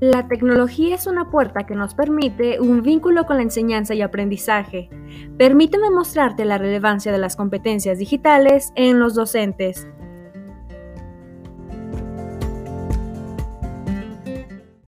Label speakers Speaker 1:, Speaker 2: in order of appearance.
Speaker 1: La tecnología es una puerta que nos permite un vínculo con la enseñanza y aprendizaje. Permíteme mostrarte la relevancia de las competencias digitales en los docentes.